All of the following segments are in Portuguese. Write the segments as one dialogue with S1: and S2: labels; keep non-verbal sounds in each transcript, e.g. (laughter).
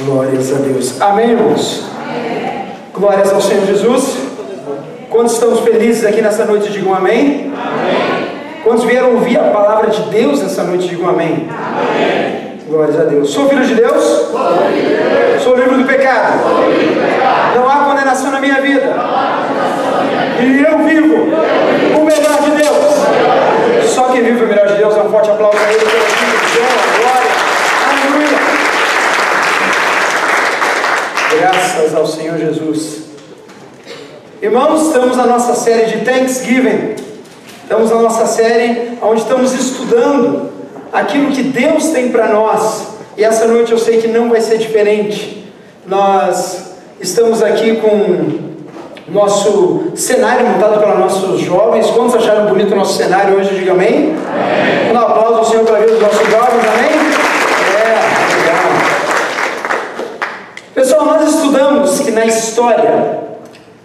S1: Glórias a Deus. Amém, irmãos? Amém. Glórias ao Senhor Jesus. Quantos estamos felizes aqui nessa noite? Digam amém. amém. Quantos vieram ouvir a palavra de Deus nessa noite? Digam amém. amém. Glórias a Deus. Sou filho de Deus? Sou, de Deus. Sou livre do pecado? Sou livre do pecado. Não há condenação na minha vida. E eu vivo, o melhor de Deus. Só quem vive o melhor de Deus, dá um forte aplauso a Ele. Glória. Aleluia. Graças ao Senhor Jesus. Irmãos, estamos na nossa série de Thanksgiving. Estamos na nossa série onde estamos estudando aquilo que Deus tem para nós. E essa noite eu sei que não vai ser diferente. Nós estamos aqui com nosso cenário montado pelos nossos jovens. Quantos acharam bonito o nosso cenário hoje? Diga amém. amém. Um aplauso ao Senhor pela vida dos nossos jovens, amém? É, legal. Pessoal, nós estudamos que na história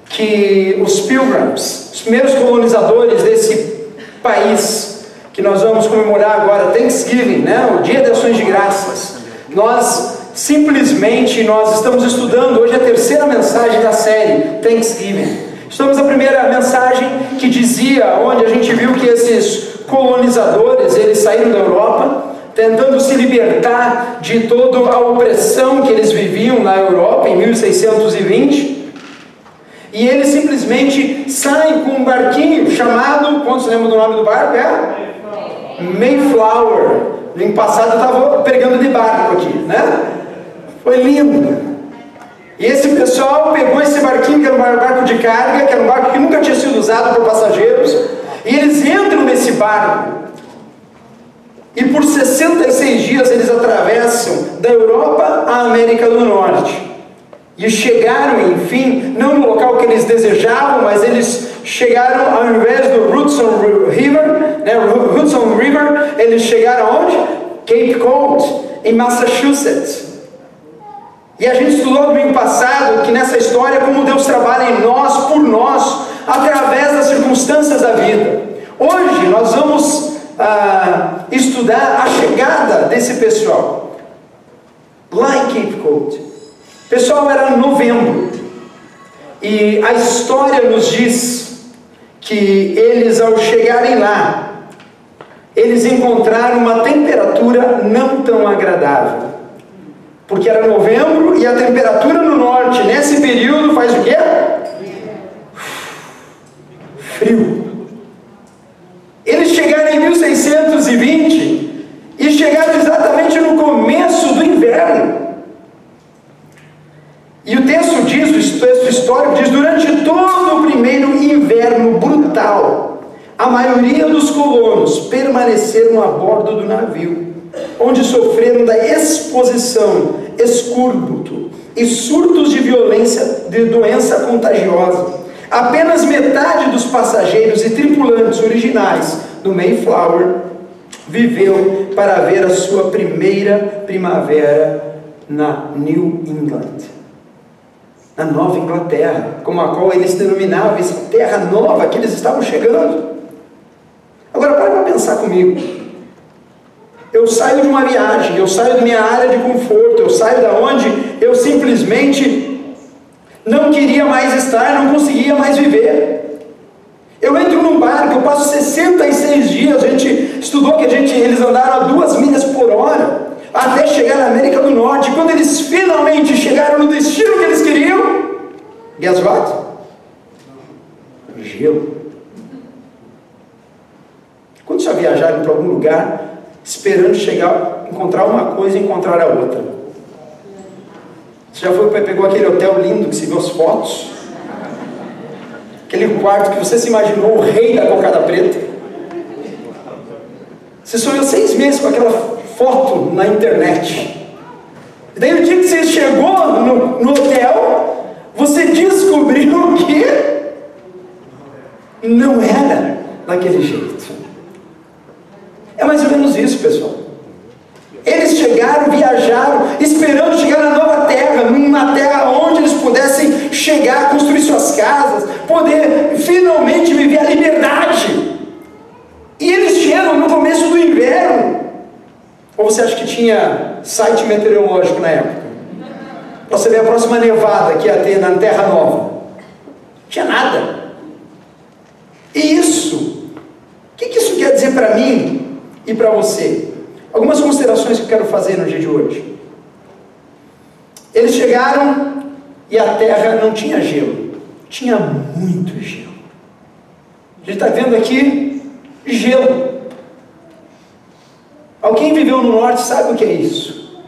S1: que os pilgrims, os primeiros colonizadores desse país, que nós vamos comemorar agora, Thanksgiving, né? o Dia de Ações de Graças, nós simplesmente nós estamos estudando hoje a terceira mensagem da série Thanksgiving. Estamos na primeira mensagem que dizia, onde a gente viu que esses colonizadores, eles saíram da Europa, tentando se libertar de toda a opressão que eles viviam na Europa em 1620. E eles simplesmente saem com um barquinho chamado, quantos lembram do nome do barco? É? Mayflower. No passado eu estava pegando de barco aqui, né? Foi lindo. E esse pessoal pegou esse barquinho, que era um barco de carga, que era um barco que nunca tinha sido usado por passageiros, e eles entram nesse barco. E por 66 dias eles atravessam da Europa à América do Norte. E chegaram, enfim, não no local que eles desejavam, mas eles chegaram ao invés do Hudson River, né, Hudson River, eles chegaram aonde? Cape Cod, em Massachusetts. E a gente estudou no domingo passado que nessa história como Deus trabalha em nós, por nós, através das circunstâncias da vida. Hoje nós vamos ah, estudar a chegada desse pessoal lá em Cape Cod. Pessoal, era novembro e a história nos diz que eles, ao chegarem lá, eles encontraram uma temperatura não tão agradável. Porque era novembro e a temperatura no norte, nesse período, faz o quê? Frio. Chegaram em 1620 e chegaram exatamente no começo do inverno. E o texto diz, o texto histórico diz, durante todo o primeiro inverno brutal, a maioria dos colonos permaneceram a bordo do navio, onde sofreram da exposição, escúrbuto e surtos de violência de doença contagiosa. Apenas metade dos passageiros e tripulantes originais do Mayflower viveu para ver a sua primeira primavera na New England na Nova Inglaterra, como a qual eles denominavam essa terra nova que eles estavam chegando. Agora, para para pensar comigo. Eu saio de uma viagem, eu saio da minha área de conforto, eu saio da onde eu simplesmente não queria mais estar, não conseguia mais viver. Eu entro num barco, eu passo 66 dias, a gente estudou que a gente, eles andaram a duas milhas por hora até chegar na América do Norte. Quando eles finalmente chegaram no destino que eles queriam, guess what? Gelo. Quando já viajaram para algum lugar, esperando chegar, encontrar uma coisa e encontrar a outra? Você já foi pegou aquele hotel lindo que se viu as fotos? Aquele quarto que você se imaginou o rei da cocada preta? Você sonhou seis meses com aquela foto na internet. E daí o dia que você chegou no, no hotel, você descobriu que não era daquele jeito. É mais ou menos isso, pessoal. Eles chegaram, viajaram, esperando chegar na nova terra, numa terra onde eles pudessem chegar, construir suas casas, poder finalmente viver a liberdade. E eles chegam no começo do inverno, ou você acha que tinha site meteorológico na época? Para ver a próxima nevada que ia ter na Terra Nova. Não tinha nada. E isso, o que, que isso quer dizer para mim e para você? Algumas considerações que eu quero fazer no dia de hoje. Eles chegaram e a terra não tinha gelo, tinha muito gelo. A gente está vendo aqui gelo. Alguém viveu no norte sabe o que é isso?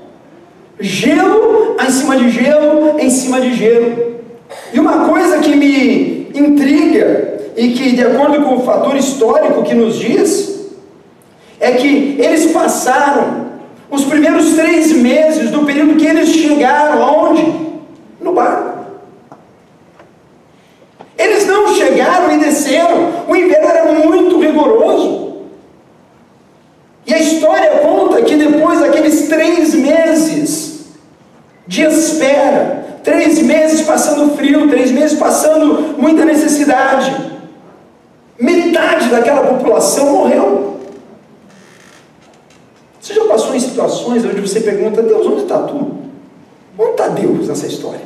S1: Gelo em cima de gelo, em cima de gelo. E uma coisa que me intriga e que, de acordo com o fator histórico que nos diz, é que eles passaram os primeiros três meses do período que eles chegaram aonde? No barco. Eles não chegaram e desceram. O inverno era muito rigoroso. E a história conta que depois daqueles três meses de espera, três meses passando frio, três meses passando muita necessidade, metade daquela população morreu. Você já passou em situações onde você pergunta, Deus, onde está tu? Onde está Deus nessa história?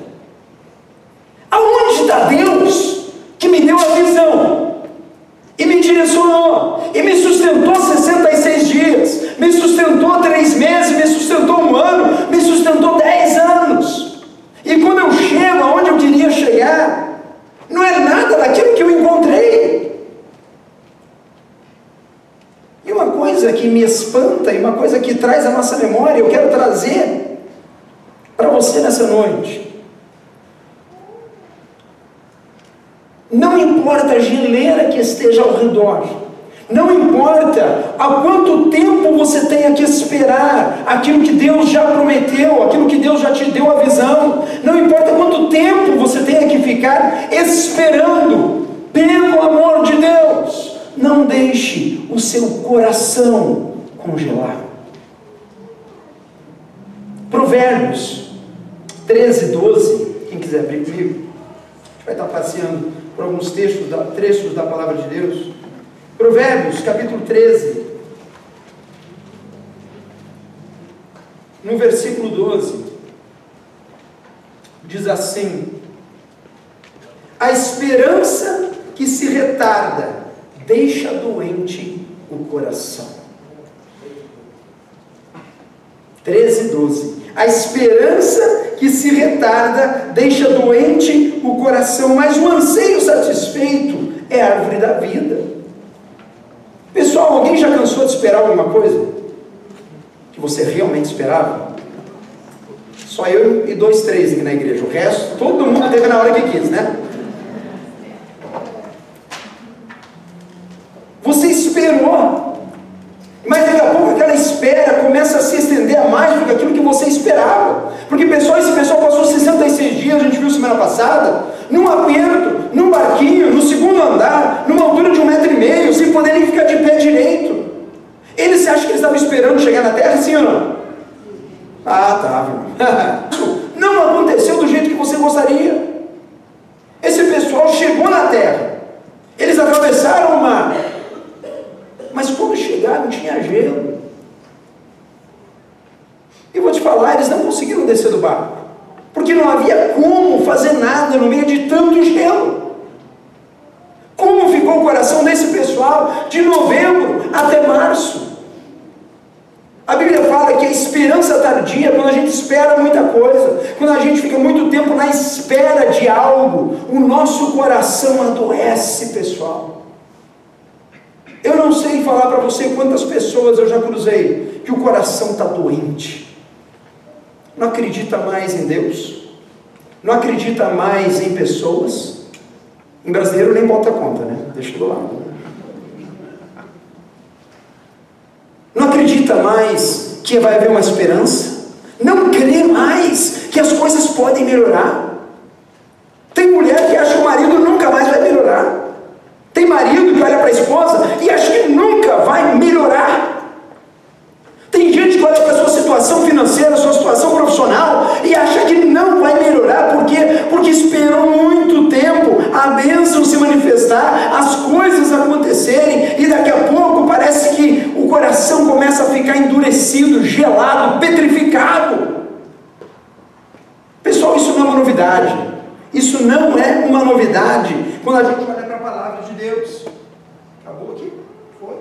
S1: Aonde está Deus que me deu a visão? E me direcionou, e me sustentou 66 dias, me sustentou três meses, me sustentou um ano, me sustentou dez anos. E quando eu chego aonde eu queria chegar, não é nada daquilo que eu encontrei. E uma coisa que espanta e uma coisa que traz a nossa memória, eu quero trazer para você nessa noite. Não importa a geleira que esteja ao redor, não importa há quanto tempo você tenha que esperar aquilo que Deus já prometeu, aquilo que Deus já te deu a visão, não importa quanto tempo você tenha que ficar esperando, pelo amor de Deus, não deixe o seu coração congelar. Provérbios 13, 12, quem quiser abrir comigo, a gente vai estar passeando por alguns textos da, trechos da palavra de Deus. Provérbios, capítulo 13, no versículo 12, diz assim: A esperança que se retarda deixa doente o coração. 13, 12. A esperança que se retarda deixa doente o coração, mas o anseio satisfeito é a árvore da vida. Pessoal, alguém já cansou de esperar alguma coisa? Que você realmente esperava? Só eu e dois, três aqui na igreja. O resto, todo mundo teve na hora que quis, né? Você esperou. Mas daqui a pouco espera começa a se estender a mais do que aquilo que você esperava. Porque pessoal, esse pessoal passou 66 dias, a gente viu semana passada, num aperto, num barquinho, no segundo andar, numa altura de um metro e meio, sem poder nem ficar de pé direito. Eles se acham que eles estavam esperando chegar na terra, sim ou não? Ah, tá, (laughs) Não aconteceu do jeito que você gostaria. Esse pessoal chegou na terra. Eles atravessaram o mar mas quando chegaram tinha gelo. E vou te falar, eles não conseguiram descer do barco, porque não havia como no meio de tanto gelo. Como ficou o coração desse pessoal de novembro até março? A Bíblia fala que a esperança tardia, quando a gente espera muita coisa, quando a gente fica muito tempo na espera de algo, o nosso coração adoece, pessoal. Eu não sei falar para você quantas pessoas eu já cruzei que o coração está doente, não acredita mais em Deus, não acredita mais em pessoas. Em brasileiro nem bota conta, né? Deixa do lado. Não acredita mais que vai haver uma esperança, não crê mais que as coisas podem melhorar. Tem mulher que acha que o marido nunca mais vai melhorar. Tem marido que olha para a esposa e acha que nunca vai melhorar. Tem gente que olha para a sua situação financeira, sua situação profissional e acha que não vai melhorar. Por quê? Porque esperou muito tempo a bênção se manifestar, as coisas acontecerem e daqui a pouco parece que o coração começa a endurecido, gelado, petrificado. Pessoal, isso não é uma novidade. Isso não é uma novidade quando a gente olha para a palavra de Deus. Acabou aqui? Foi?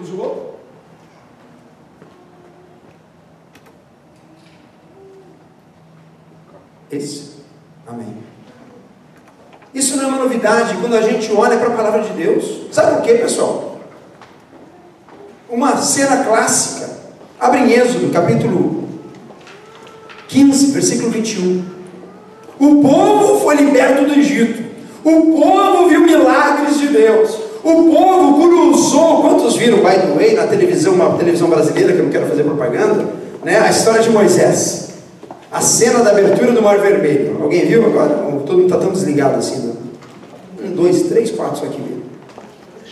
S1: Usou? Esse. Amém. Isso não é uma novidade quando a gente olha para a palavra de Deus. Sabe por quê, pessoal? Uma cena clássica. Abre em Êxodo, capítulo 15, versículo 21. O povo foi liberto do Egito. O povo viu milagres de Deus. O povo cruzou. Quantos viram, by the way, na televisão, uma televisão brasileira, que eu não quero fazer propaganda, né? a história de Moisés. A cena da abertura do Mar Vermelho. Alguém viu agora? Todo mundo está tão desligado assim. Né? Um, dois, três, quatro, só aqui.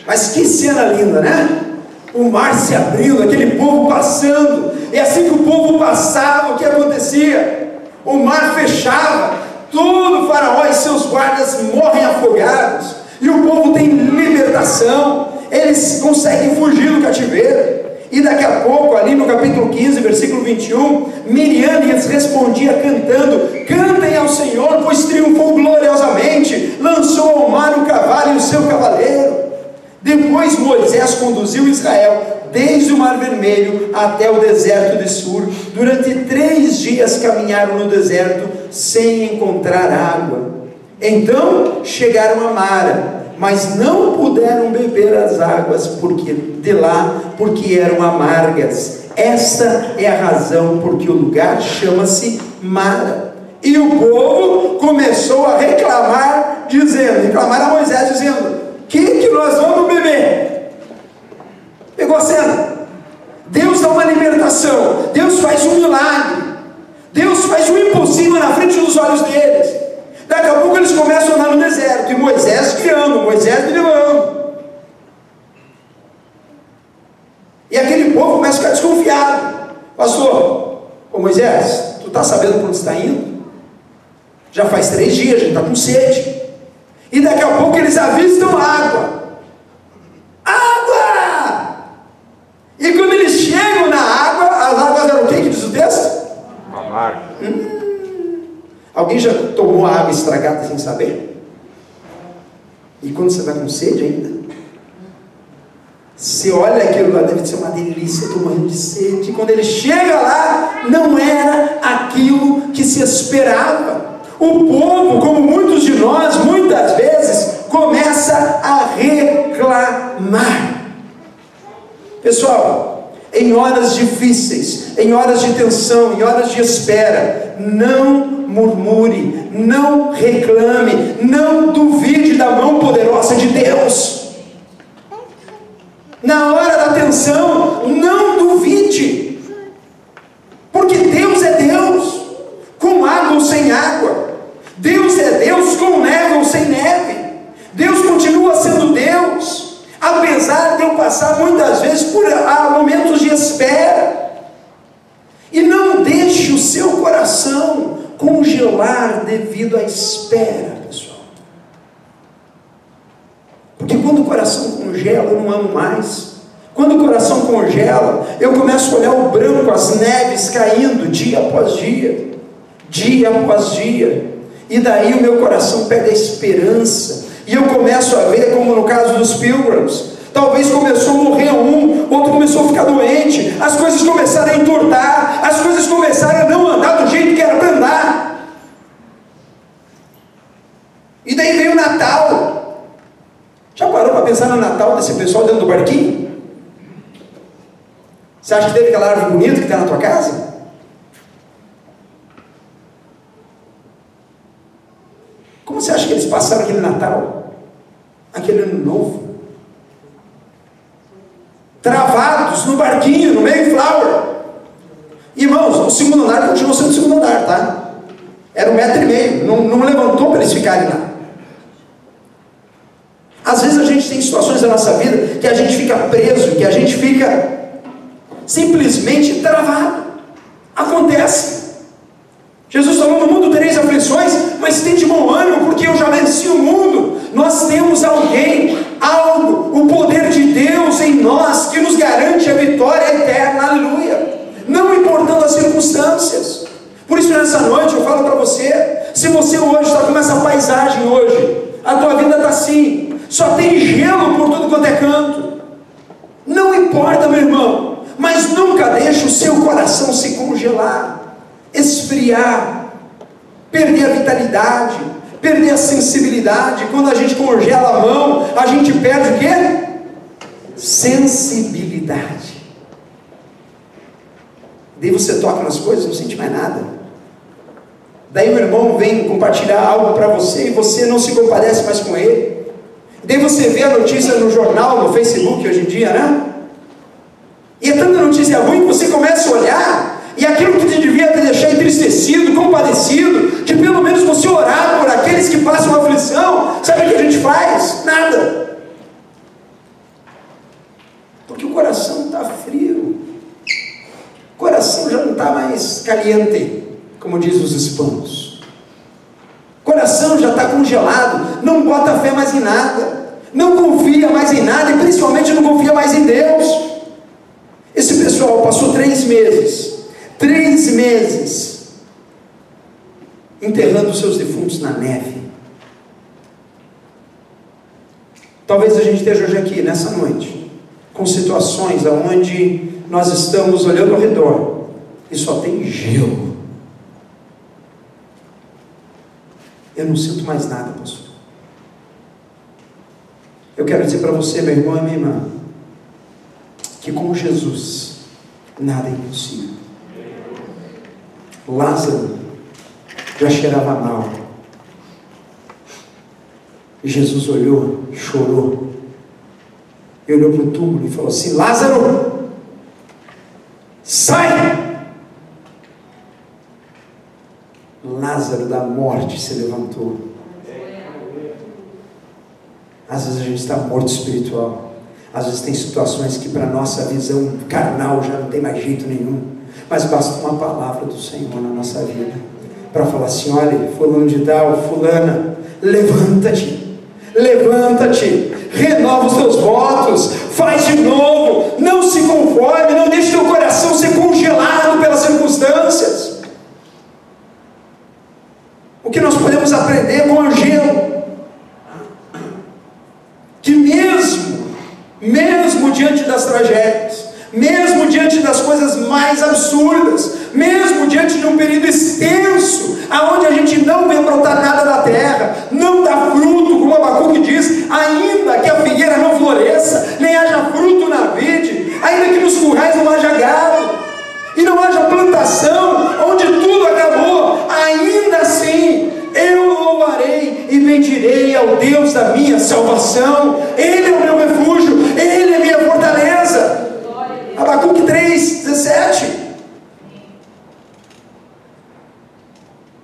S1: Mas que cena linda, né? O mar se abrindo, aquele povo passando. E assim que o povo passava, o que acontecia? O mar fechava, todo o faraó e seus guardas morrem afogados. E o povo tem libertação. Eles conseguem fugir do cativeiro. E daqui a pouco, ali no capítulo 15, versículo 21, Miriam lhes respondia cantando: Cantem ao Senhor, pois triunfou gloriosamente, lançou ao mar o cavalo e o seu cavaleiro. Depois Moisés conduziu Israel desde o Mar Vermelho até o deserto de Sur. Durante três dias caminharam no deserto sem encontrar água. Então chegaram a Mara mas não puderam beber as águas porque de lá, porque eram amargas. Esta é a razão porque o lugar chama-se Mara. E o povo começou a reclamar, dizendo, reclamar a Moisés, dizendo: que que nós vamos beber? Pegou a cena. Deus dá uma libertação, Deus faz um milagre, Deus faz um impossível na frente dos olhos deles. Daqui a pouco eles começam a andar no deserto, e Moisés guiando, Moisés levando. E aquele povo começa a ficar desconfiado. Pastor, ô Moisés, tu está sabendo para onde está indo? Já faz três dias, a gente está com sede. E daqui a pouco eles avistam. Água! E quando eles chegam na água, as águas eram o texto?
S2: Amargo.
S1: Hum, Alguém já tomou a água estragada sem saber? E quando você está com sede ainda? Você olha aquilo lá, deve ser uma delícia, tomando de sede. E quando ele chega lá, não era aquilo que se esperava. O povo, como muitos de nós, muitas vezes, começa a reclamar. Pessoal, em horas difíceis, em horas de tensão, em horas de espera, não murmure, não reclame, não duvide da mão poderosa de Deus. Na hora da tensão, não duvide, porque Deus é Deus, com água ou sem água, Deus é Deus com neve ou sem neve, Deus continua sendo Deus, apesar de eu passar muitas vezes por momentos de espera. E não deixe o seu coração congelar devido à espera, pessoal. Porque quando o coração congela, eu não amo mais. Quando o coração congela, eu começo a olhar o branco, as neves caindo dia após dia, dia após dia. E daí o meu coração perde a esperança. E eu começo a ver, como no caso dos Pilgrims, Talvez começou a morrer um, outro começou a ficar doente, as coisas começaram a entortar, as coisas começaram a não andar do jeito que era para andar. E daí veio o Natal. Já parou para pensar no Natal desse pessoal dentro do barquinho? Você acha que teve aquela árvore bonita que está na tua casa? Como você acha que eles passaram aquele Natal? Aquele ano novo? travados no barquinho, no Mayflower. Irmãos, o segundo andar continuou sendo o segundo andar, tá? Era um metro e meio, não, não levantou para eles ficarem lá. Às vezes a gente tem situações da nossa vida que a gente fica preso, que a gente fica simplesmente travado. Acontece. Jesus falou: no mundo tereis aflições, mas tem de bom ânimo, porque eu já venci o mundo. Nós temos alguém, algo, o poder de Deus em nós que nos garante a vitória eterna, aleluia. Não importando as circunstâncias. Por isso, nessa noite eu falo para você: se você hoje está com essa paisagem hoje, a tua vida está assim, só tem gelo por tudo quanto é canto. Não importa, meu irmão, mas nunca deixe o seu coração se congelar, esfriar, perder a vitalidade perder a sensibilidade. Quando a gente congela a mão, a gente perde o quê? Sensibilidade. Daí você toca nas coisas, não sente mais nada. Daí o irmão vem compartilhar algo para você e você não se comparece mais com ele. Daí você vê a notícia no jornal, no Facebook hoje em dia, né? E é tanta notícia ruim que você começa a olhar, e aquilo que te devia deixar entristecido, compadecido, de pelo menos você orar por aqueles que passam aflição, sabe o que a gente faz? Nada. Porque o coração está frio, o coração já não está mais caliente, como diz os hispanos. O coração já está congelado, não bota fé mais em nada, não confia mais em nada e principalmente não confia mais em Deus. Esse pessoal passou três meses, três meses, enterrando seus defuntos na neve. Talvez a gente esteja hoje aqui, nessa noite, com situações onde nós estamos olhando ao redor e só tem gelo. Eu não sinto mais nada, pastor. Eu quero dizer para você, meu irmão e minha irmã, que com Jesus nada é impossível. Lázaro já cheirava mal. E Jesus olhou, chorou. E olhou para o túmulo e falou assim: Lázaro, sai! Lázaro da morte se levantou. Às vezes a gente está morto espiritual. Às vezes tem situações que para nossa visão carnal já não tem mais jeito nenhum. Mas basta uma palavra do Senhor na nossa vida. Para falar assim, olha, fulano de tal, fulana, levanta-te, levanta-te, renova os teus votos, faz de novo, não se conforme, não deixe teu coração ser congelado pelas circunstâncias. O que nós podemos aprender com gelo? Que mesmo mesmo diante das tragédias, mesmo das coisas mais absurdas, mesmo diante de um período extenso, aonde a gente não vê brotar nada da terra, não dá fruto, como Abacuque diz, ainda que a figueira não floresça, nem haja fruto na vide, ainda que nos currais não haja gado, e não haja plantação, onde tudo acabou, ainda assim eu louvarei e bendirei ao Deus da minha salvação, Ele é o meu refúgio, Ele é minha fortaleza. Abacuque 3, 17.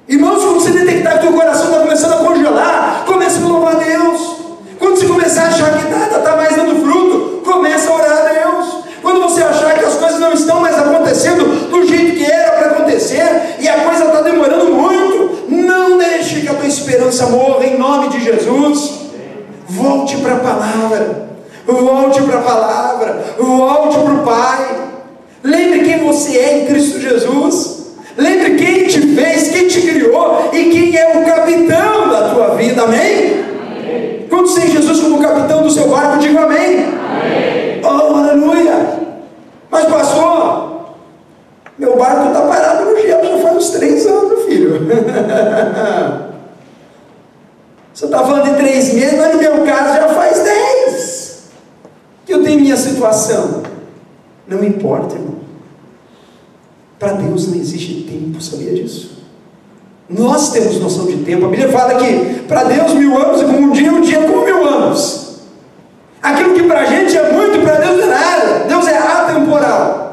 S1: Irmãos, quando você detectar que o teu coração está começando a congelar, comece a louvar a Deus. Quando você começar a achar que nada está mais dando fruto, comece a orar a Deus. Quando você achar que as coisas não estão mais acontecendo do jeito que era para acontecer e a coisa está demorando muito, não deixe que a tua esperança morra em nome de Jesus. Volte para a palavra, volte para a palavra, volte para o Pai. Lembre quem você é em Cristo Jesus. Amém? amém. Quando tem Jesus como capitão do seu barco, diga amém. amém. Oh, aleluia! Mas pastor, meu barco está parado no gelo já faz uns três anos, filho. (laughs) Você está falando de três meses, mas no meu caso já faz dez. Que eu tenho minha situação. Não importa, irmão. Para Deus não existe tempo, sabia disso? Nós temos noção de tempo. A Bíblia fala que para Deus mil anos é como um dia, um dia é como mil anos. Aquilo que para a gente é muito, para Deus é nada. Deus é atemporal.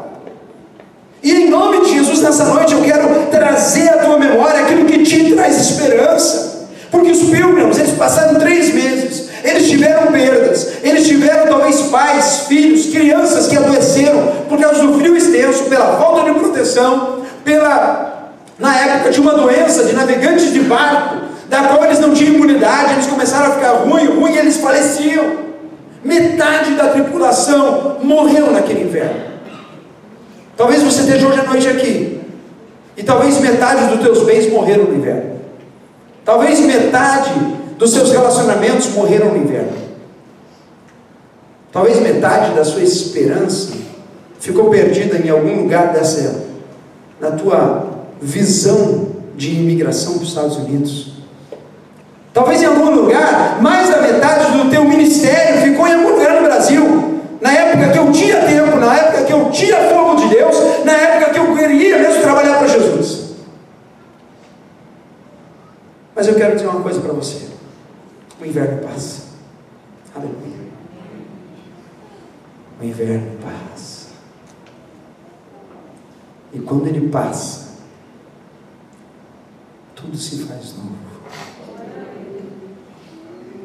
S1: E em nome de Jesus, nessa noite, eu quero trazer à tua memória aquilo que te traz esperança. Porque os pilgrims, eles passaram três meses, eles tiveram perdas, eles tiveram talvez pais, filhos, crianças que adoeceram por causa do frio extenso, pela falta de proteção, pela, na época, de uma doença de navegantes de barco, da qual eles não tinham imunidade, eles começaram a ficar ruim, ruim, e eles faleciam. Metade da tripulação morreu naquele inverno. Talvez você esteja hoje à noite aqui, e talvez metade dos teus bens morreram no inverno. Talvez metade dos seus relacionamentos morreram no inverno. Talvez metade da sua esperança ficou perdida em algum lugar dessa, na tua visão de imigração para os Estados Unidos. Talvez em algum lugar, mais da metade do teu ministério ficou em algum lugar no Brasil. Na época que eu tinha tempo, na época que eu tinha fogo de Deus, na época que eu queria mesmo trabalhar para Jesus. Mas eu quero dizer uma coisa para você: o inverno passa. Aleluia. O inverno passa. E quando ele passa, tudo se faz novo.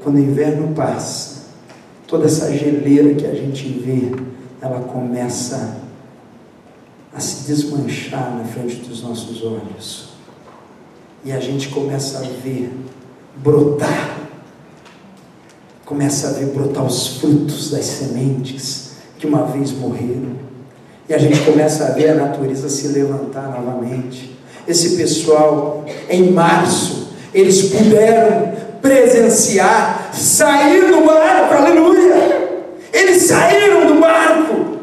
S1: Quando o inverno passa, toda essa geleira que a gente vê, ela começa a se desmanchar na frente dos nossos olhos. E a gente começa a ver brotar, começa a ver brotar os frutos das sementes que uma vez morreram. E a gente começa a ver a natureza se levantar novamente. Esse pessoal, em março, eles puderam presenciar, sair do barco, aleluia! Eles saíram do barco.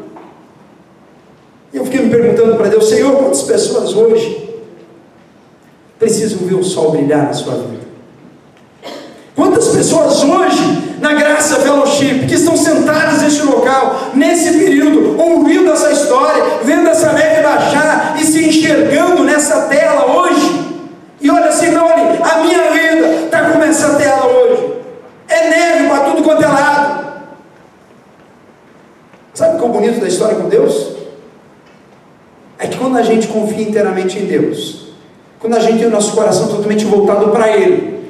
S1: E eu fiquei me perguntando para Deus, Senhor, quantas pessoas hoje precisam ver o sol brilhar na sua vida? Quantas pessoas hoje, na Graça Fellowship, que estão sentadas neste local, nesse período, ouvindo essa história, vendo essa neve baixar e se enxergando nessa tela hoje, e olha assim, não, olha, a minha vida está como essa tela hoje. É neve para tudo quanto é lado. Sabe o que é o bonito da história com Deus? É que quando a gente confia inteiramente em Deus, quando a gente tem o nosso coração totalmente voltado para Ele,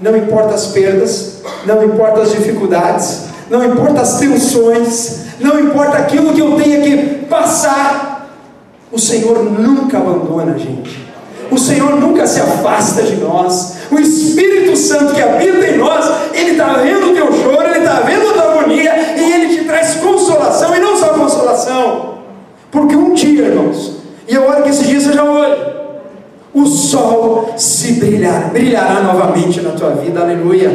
S1: não importa as perdas, não importa as dificuldades, não importa as tensões, não importa aquilo que eu tenha que passar, o Senhor nunca abandona a gente. O Senhor nunca se afasta de nós. O Espírito Santo que habita em nós, Ele está vendo o teu choro, Ele está vendo a tua agonia, e Ele te traz consolação, e não só consolação. Porque um dia, irmãos, e eu oro que esse dia seja hoje, o sol se brilhar, brilhará novamente na tua vida, aleluia.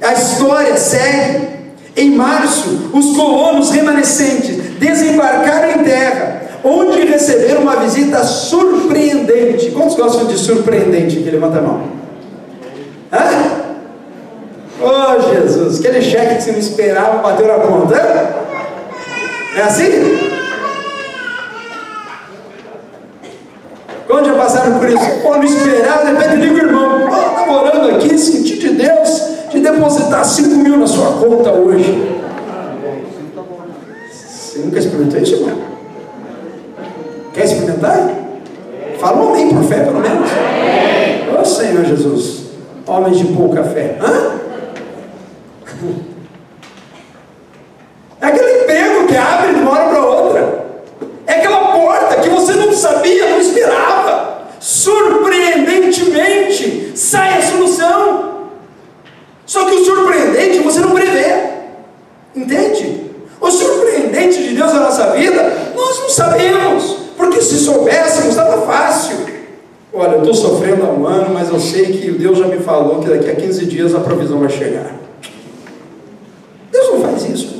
S1: A história segue. Em março, os colonos remanescentes desembarcaram em terra onde receberam uma visita surpreendente. Quantos gostam de surpreendente? Que levanta a mão. Hã? Oh Jesus, aquele cheque que você não esperava bateu na conta. É assim? Quando Pô, não esperava, de repente liga o irmão, oh, orando aqui, senti de Deus de depositar 5 mil na sua conta hoje. Você nunca experimentou isso, irmão? Quer experimentar? Fala um amém por fé, pelo menos. Ô oh, Senhor Jesus, homens de pouca fé. Hã? É aquele emprego que abre de uma hora para outra. É aquela porta que você não sabia, não esperava. Surpreendentemente sai a solução. Só que o surpreendente você não prevê. Entende? O surpreendente de Deus na nossa vida, nós não sabemos. Porque se soubéssemos, estava fácil. Olha, eu estou sofrendo há um ano, mas eu sei que o Deus já me falou que daqui a 15 dias a provisão vai chegar. Deus não faz isso.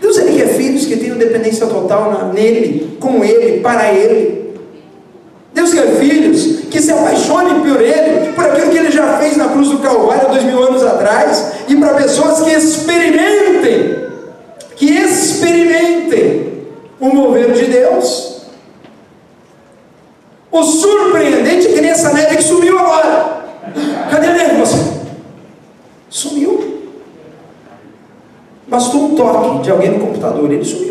S1: Deus ele quer filhos que tenham dependência total nele, com ele, para ele. Deus quer filhos que se apaixonem por ele, por aquilo que ele já fez na cruz do Calvário dois mil anos atrás, e para pessoas que experimentem, que experimentem o mover de Deus. O surpreendente é que nem essa neve que sumiu agora. Cadê a neve, você? Sumiu. Bastou um toque de alguém no computador, ele sumiu.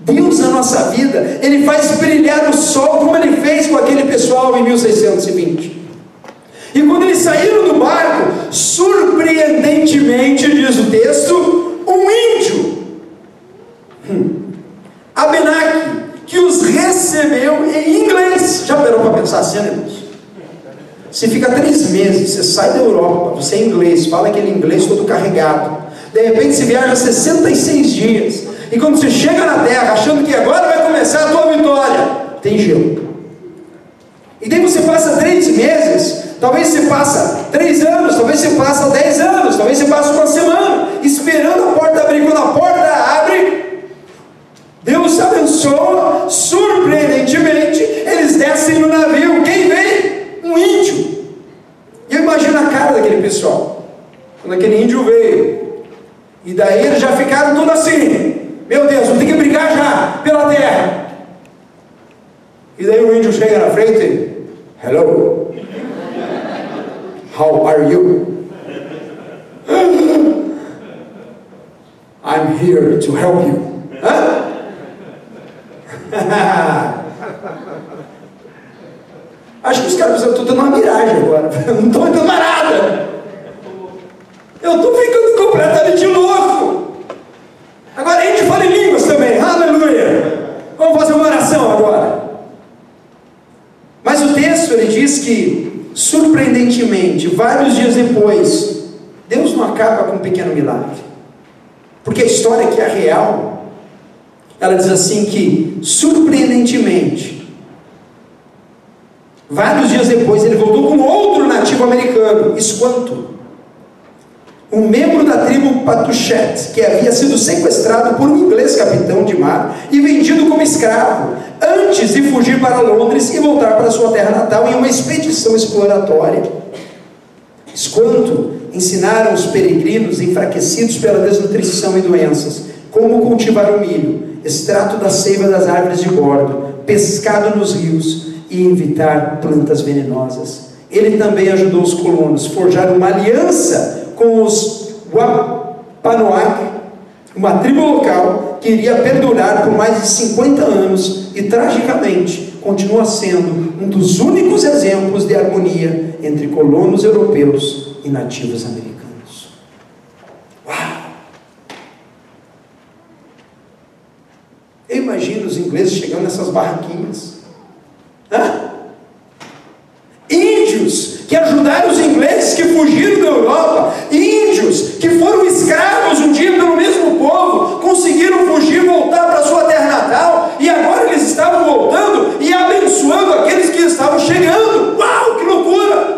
S1: Deus na nossa vida, Ele faz brilhar o sol como Ele fez com aquele pessoal em 1620. E quando eles saíram do barco, surpreendentemente, diz o texto, um índio, hum, Abenak, que os recebeu em inglês. Já parou para pensar assim, irmãos? Você fica três meses, você sai da Europa, você é inglês, fala aquele inglês todo carregado. De repente você viaja 66 dias. E quando você chega na terra, achando que agora vai começar a tua vitória, tem gelo. E daí você passa três meses talvez você passa três anos, talvez você passa dez anos, talvez você passa uma semana, esperando a porta abrir. Quando a porta abre, Deus abençoa, surpreendentemente, eles descem no navio. Quem vem? Um índio. E eu imagino a cara daquele pessoal, quando aquele índio veio. E daí eles já ficaram tudo assim: Meu Deus, vou ter que brigar já pela terra. E daí o índio chega na frente: Hello, how are you? I'm here to help you. Hã? (laughs) Acho que os caras precisam tudo uma miragem agora. (laughs) Não estou entendendo mais nada. Eu estou ficando completamente louco. Agora a gente fala em línguas também. Aleluia. Vamos fazer uma oração agora. Mas o texto ele diz que, surpreendentemente, vários dias depois, Deus não acaba com um pequeno milagre. Porque a história que é real, ela diz assim que, surpreendentemente, vários dias depois ele voltou com outro nativo americano, Esquanto, um membro da tribo Patuchet, que havia sido sequestrado por um inglês capitão de mar e vendido como escravo, antes de fugir para Londres e voltar para sua terra natal em uma expedição exploratória. Esquanto ensinaram os peregrinos enfraquecidos pela desnutrição e doenças como cultivar o milho, extrato da seiva das árvores de bordo, pescado nos rios e evitar plantas venenosas. Ele também ajudou os colonos a forjar uma aliança com os Wapanoag, uma tribo local que iria perdurar por mais de 50 anos e tragicamente continua sendo um dos únicos exemplos de harmonia entre colonos europeus e nativos americanos. Uau! Eu imagino os ingleses chegando nessas barraquinhas. Hã? Índios que ajudaram os ingleses que fugiram da Europa, índios que foram escravos um dia pelo mesmo povo, conseguiram fugir, voltar para sua terra natal, e agora eles estavam voltando e abençoando aqueles que estavam chegando. Uau, que loucura!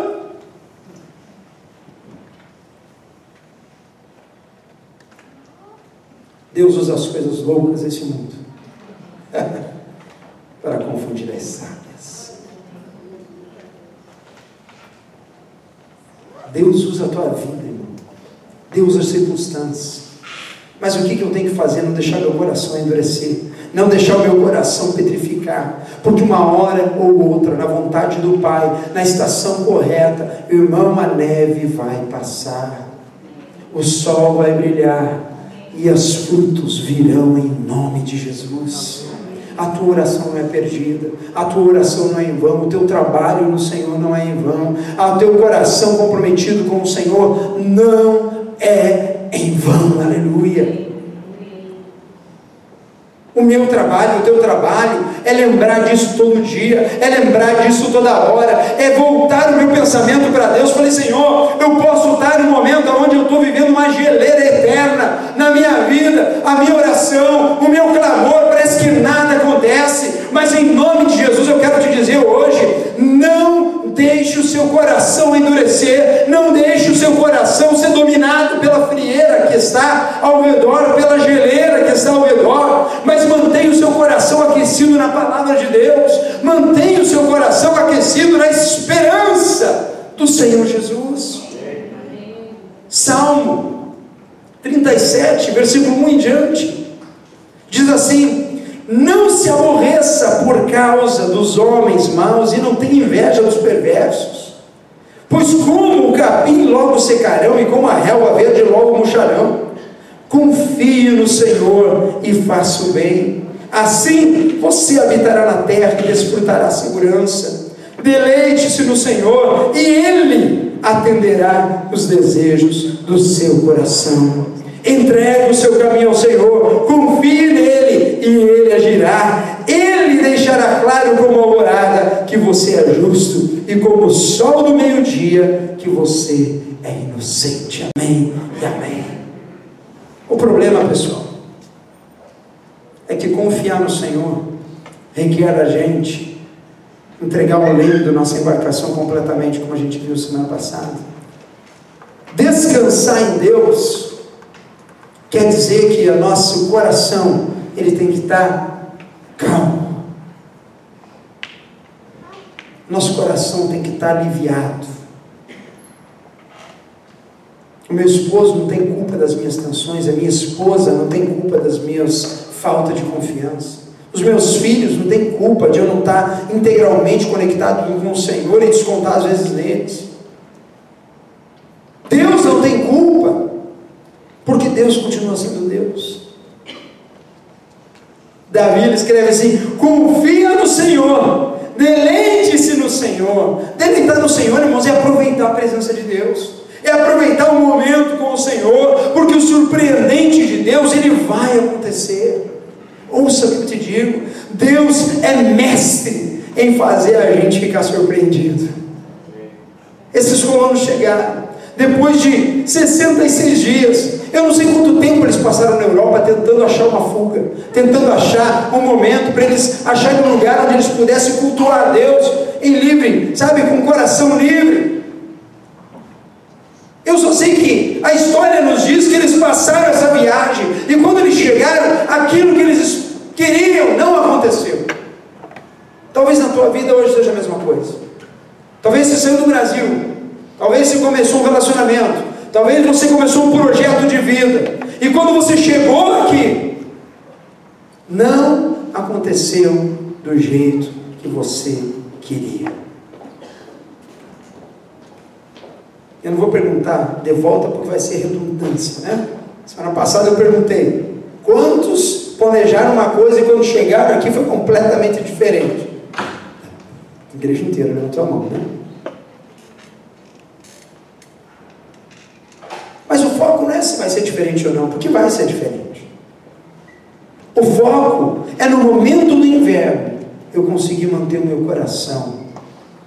S1: Deus usa as coisas loucas desse mundo para confundir as sábias. Deus usa a tua vida, irmão. Deus usa as circunstâncias. Mas o que, que eu tenho que fazer? Não deixar meu coração endurecer. Não deixar o meu coração petrificar. Porque uma hora ou outra, na vontade do Pai, na estação correta, irmão, a neve vai passar. O sol vai brilhar e os frutos virão em nome de Jesus. A tua oração não é perdida, a tua oração não é em vão, o teu trabalho no Senhor não é em vão, o teu coração comprometido com o Senhor não é em vão, aleluia. O meu trabalho, o teu trabalho, é lembrar disso todo dia, é lembrar disso toda hora, é voltar o meu pensamento para Deus. Falei, Senhor, eu posso estar no momento onde eu estou vivendo uma geleira eterna na minha vida, a minha oração, o meu clamor, parece que nada acontece, mas em nome de Jesus eu quero te dizer hoje: não deixe o seu coração endurecer, não deixe o seu coração ser dominado pela frieira que está ao redor, pela geleira que está ao redor, mas mantenha o seu coração aquecido na palavra de Deus, mantenha o seu coração aquecido na esperança do Senhor Jesus. Salmo 37, versículo 1 em diante, diz assim: Não se aborreça por causa dos homens maus e não tenha inveja dos perversos, pois como o capim logo secarão e como a relva verde logo murcharão. Confie no Senhor e faça o bem. Assim você habitará na terra e desfrutará segurança. Deleite-se no Senhor e Ele atenderá os desejos do seu coração. Entregue o seu caminho ao Senhor, confie nele e Ele agirá. Ele deixará claro como a alvorada que você é justo e como o sol do meio-dia que você é inocente. Amém e amém. O problema, pessoal, é que confiar no Senhor requer da gente entregar o leme da nossa embarcação completamente, como a gente viu semana passada. Descansar em Deus quer dizer que o nosso coração ele tem que estar calmo. Nosso coração tem que estar aliviado. O meu esposo não tem culpa das minhas tensões, a minha esposa não tem culpa das minhas falta de confiança. Os meus filhos não têm culpa de eu não estar integralmente conectado com o Senhor e descontar às vezes neles. Deus não tem culpa, Deus continua sendo Deus. Davi ele escreve assim: confia no Senhor, deleite-se no Senhor. Deleitar no Senhor, irmãos, é aproveitar a presença de Deus é aproveitar o momento com o Senhor, porque o surpreendente de Deus, ele vai acontecer. Ouça o que eu te digo: Deus é mestre em fazer a gente ficar surpreendido. Esses colonos chegaram, depois de 66 dias, eu não sei quanto tempo eles passaram na Europa tentando achar uma fuga, tentando achar um momento para eles acharem um lugar onde eles pudessem cultuar a Deus em livre, sabe, com o coração livre. Eu só sei que a história nos diz que eles passaram essa viagem e quando eles chegaram, aquilo que eles queriam não aconteceu. Talvez na tua vida hoje seja a mesma coisa. Talvez você saiu do Brasil, talvez você começou um relacionamento, talvez você começou um projeto de vida e quando você chegou aqui, não aconteceu do jeito que você queria. Eu não vou perguntar de volta porque vai ser redundância, né? Semana passada eu perguntei: quantos planejaram uma coisa e quando chegaram aqui foi completamente diferente? A igreja inteira levantou a mão, né? Mas o foco não é se vai ser diferente ou não, porque vai ser diferente. O foco é no momento do inverno eu conseguir manter o meu coração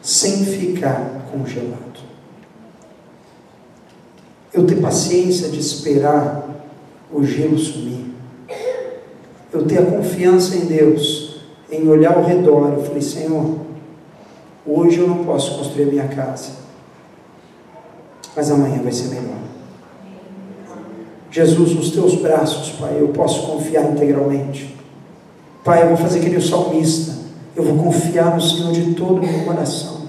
S1: sem ficar congelado eu ter paciência de esperar o gelo sumir, eu ter a confiança em Deus, em olhar ao redor, eu falei, Senhor, hoje eu não posso construir a minha casa, mas amanhã vai ser melhor. Jesus, nos teus braços, Pai, eu posso confiar integralmente. Pai, eu vou fazer que nem o salmista, eu vou confiar no Senhor de todo o meu coração.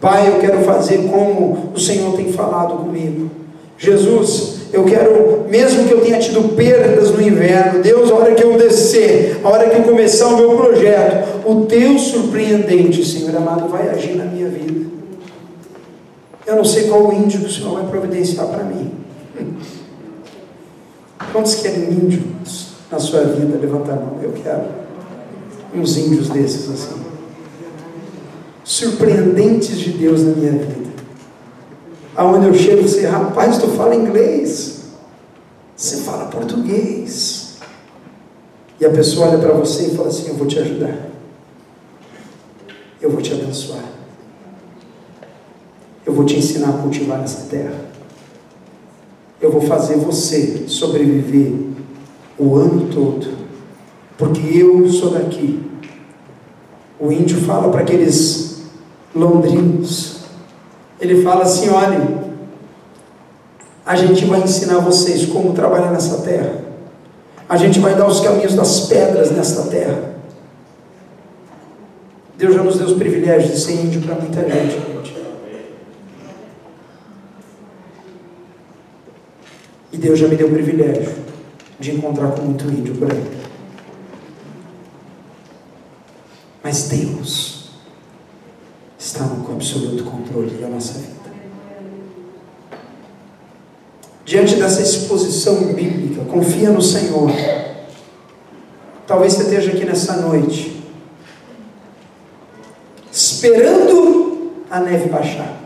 S1: Pai, eu quero fazer como o Senhor tem falado comigo. Jesus, eu quero, mesmo que eu tenha tido perdas no inverno, Deus, a hora que eu descer, a hora que eu começar o meu projeto, o teu surpreendente, Senhor amado, vai agir na minha vida. Eu não sei qual índio que o Senhor vai providenciar para mim. Quantos querem índios na sua vida? Levanta a mão. Eu quero uns índios desses assim surpreendentes de Deus na minha vida. Aonde eu chego você, rapaz, tu fala inglês, você fala português. E a pessoa olha para você e fala assim: Eu vou te ajudar, eu vou te abençoar, eu vou te ensinar a cultivar nessa terra, eu vou fazer você sobreviver o ano todo, porque eu sou daqui. O índio fala para aqueles londrinos. Ele fala assim: olhe, a gente vai ensinar vocês como trabalhar nessa terra. A gente vai dar os caminhos das pedras nesta terra. Deus já nos deu os privilégios de ser índio para muita gente. E Deus já me deu o privilégio de encontrar com muito índio por aí. Mas Deus está no absoluto controle da nossa vida. Diante dessa exposição bíblica, confia no Senhor. Talvez você esteja aqui nessa noite, esperando a neve baixar.